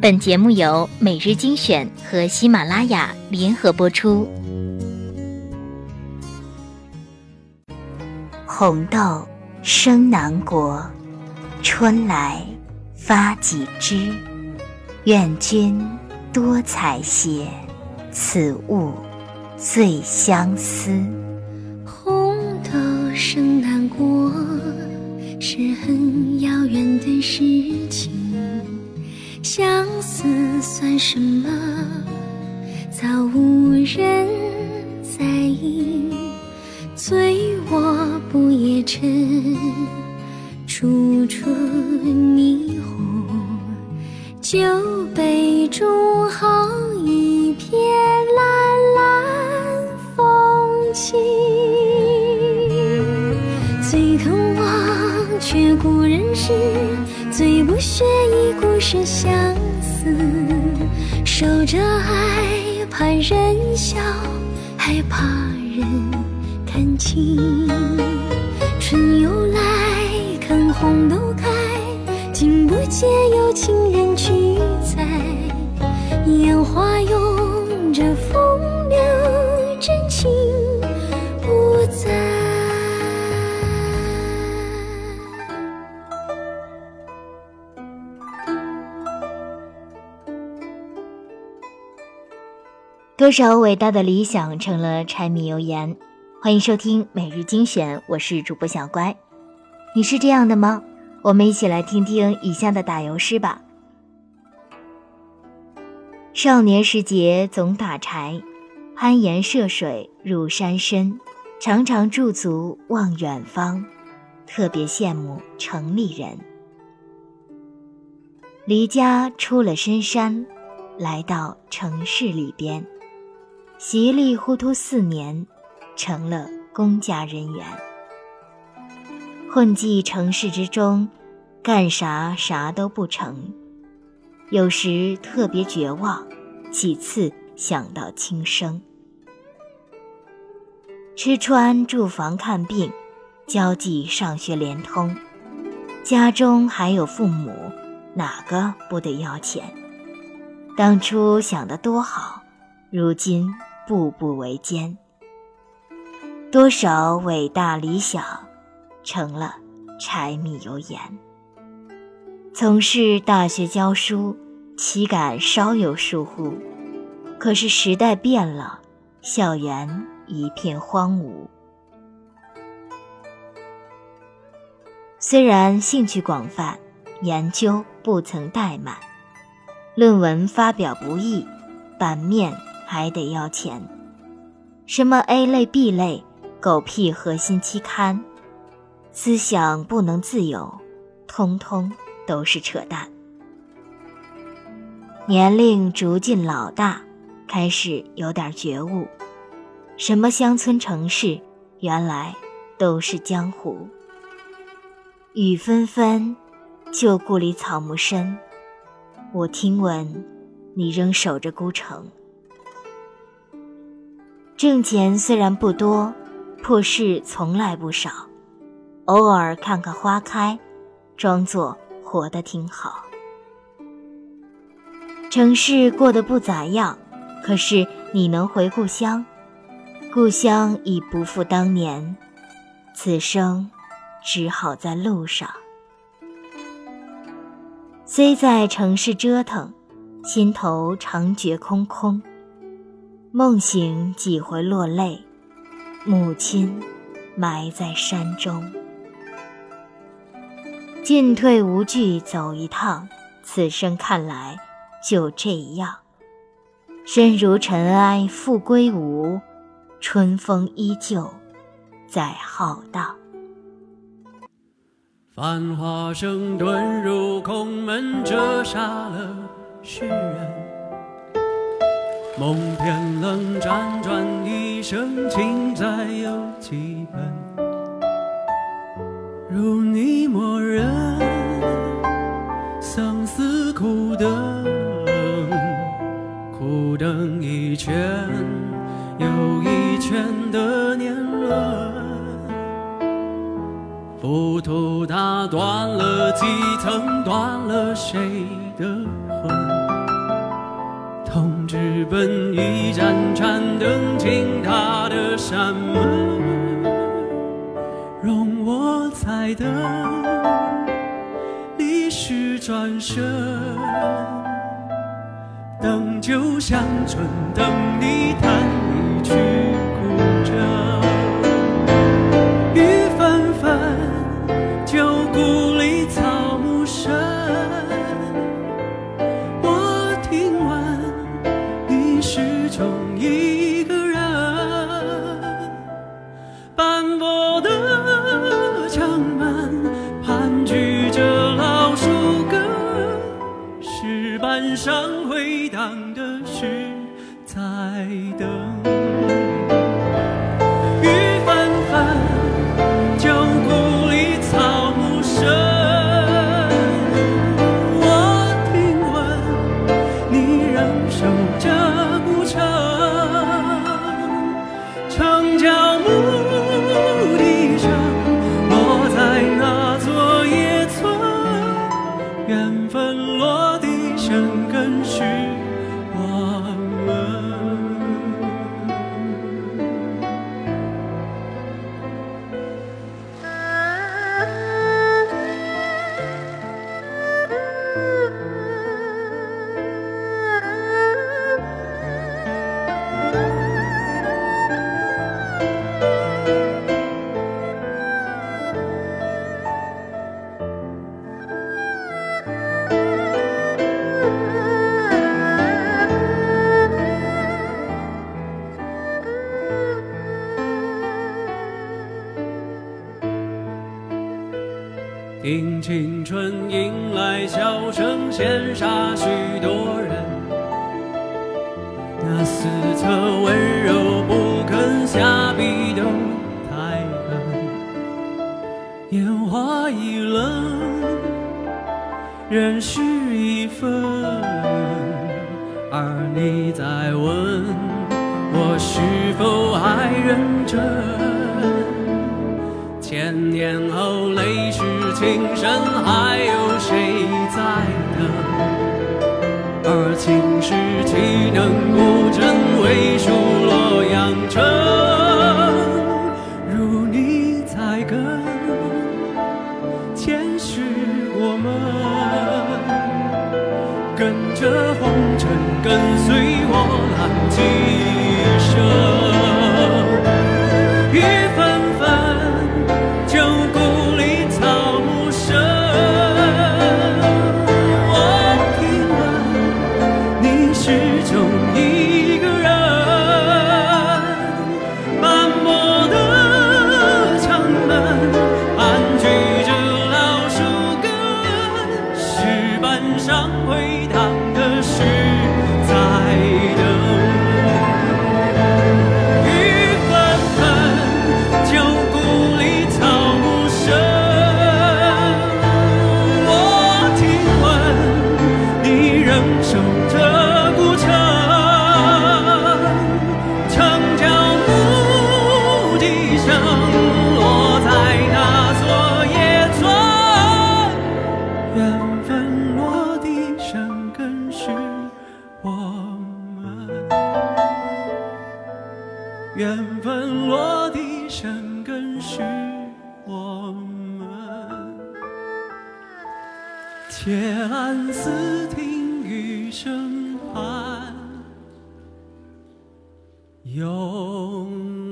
本节目由每日精选和喜马拉雅联合播出。红豆生南国，春来发几枝。愿君多采撷，此物最相思。红豆生南国，是很遥远的事算什么？早无人在意。醉卧不夜城，处处霓虹。酒杯中好一片蓝蓝风景。最肯忘却故人诗，最不屑一顾是相思。守着爱，怕人笑，害怕人。看清，春又来，看红豆开，竟不见有情人去采。烟花拥着风多少伟大的理想成了柴米油盐。欢迎收听每日精选，我是主播小乖。你是这样的吗？我们一起来听听以下的打油诗吧。少年时节总打柴，攀岩涉水入山深，常常驻足望远方，特别羡慕城里人。离家出了深山，来到城市里边，稀里糊涂四年。成了公家人员，混迹城市之中，干啥啥都不成，有时特别绝望，其次想到轻生。吃穿住房看病，交际上学连通，家中还有父母，哪个不得要钱？当初想的多好，如今步步维艰。多少伟大理想，成了柴米油盐。从事大学教书，岂敢稍有疏忽？可是时代变了，校园一片荒芜。虽然兴趣广泛，研究不曾怠慢，论文发表不易，版面还得要钱。什么 A 类、B 类？狗屁核心期刊，思想不能自由，通通都是扯淡。年龄逐渐老大，开始有点觉悟，什么乡村城市，原来都是江湖。雨纷纷，旧故里草木深。我听闻，你仍守着孤城。挣钱虽然不多。破事从来不少，偶尔看看花开，装作活得挺好。城市过得不咋样，可是你能回故乡，故乡已不复当年，此生只好在路上。虽在城市折腾，心头常觉空空，梦醒几回落泪。母亲埋在山中，进退无惧走一趟，此生看来就这样。身如尘埃复归无，春风依旧在浩荡。繁华声遁入空门，折煞了世人。梦偏冷，辗转一生，情债有几本？如你默认，相思苦等，苦等一圈又一圈的年轮。浮屠打断了几层，断了谁直奔一盏盏灯，进他的山门，容我再等，你是转身，等酒香醇，等你弹上回荡的是在等。听青春迎来笑声，羡煞许多人。那四侧温柔不肯下笔都太狠，烟花易冷，人事易分。而你在问我是否还认真？千年后泪水情深，还有谁在等？而情是岂能古镇为数洛阳城？如你在跟，前世我们跟着红尘，跟随我浪几生。且安思听雨声盼，永。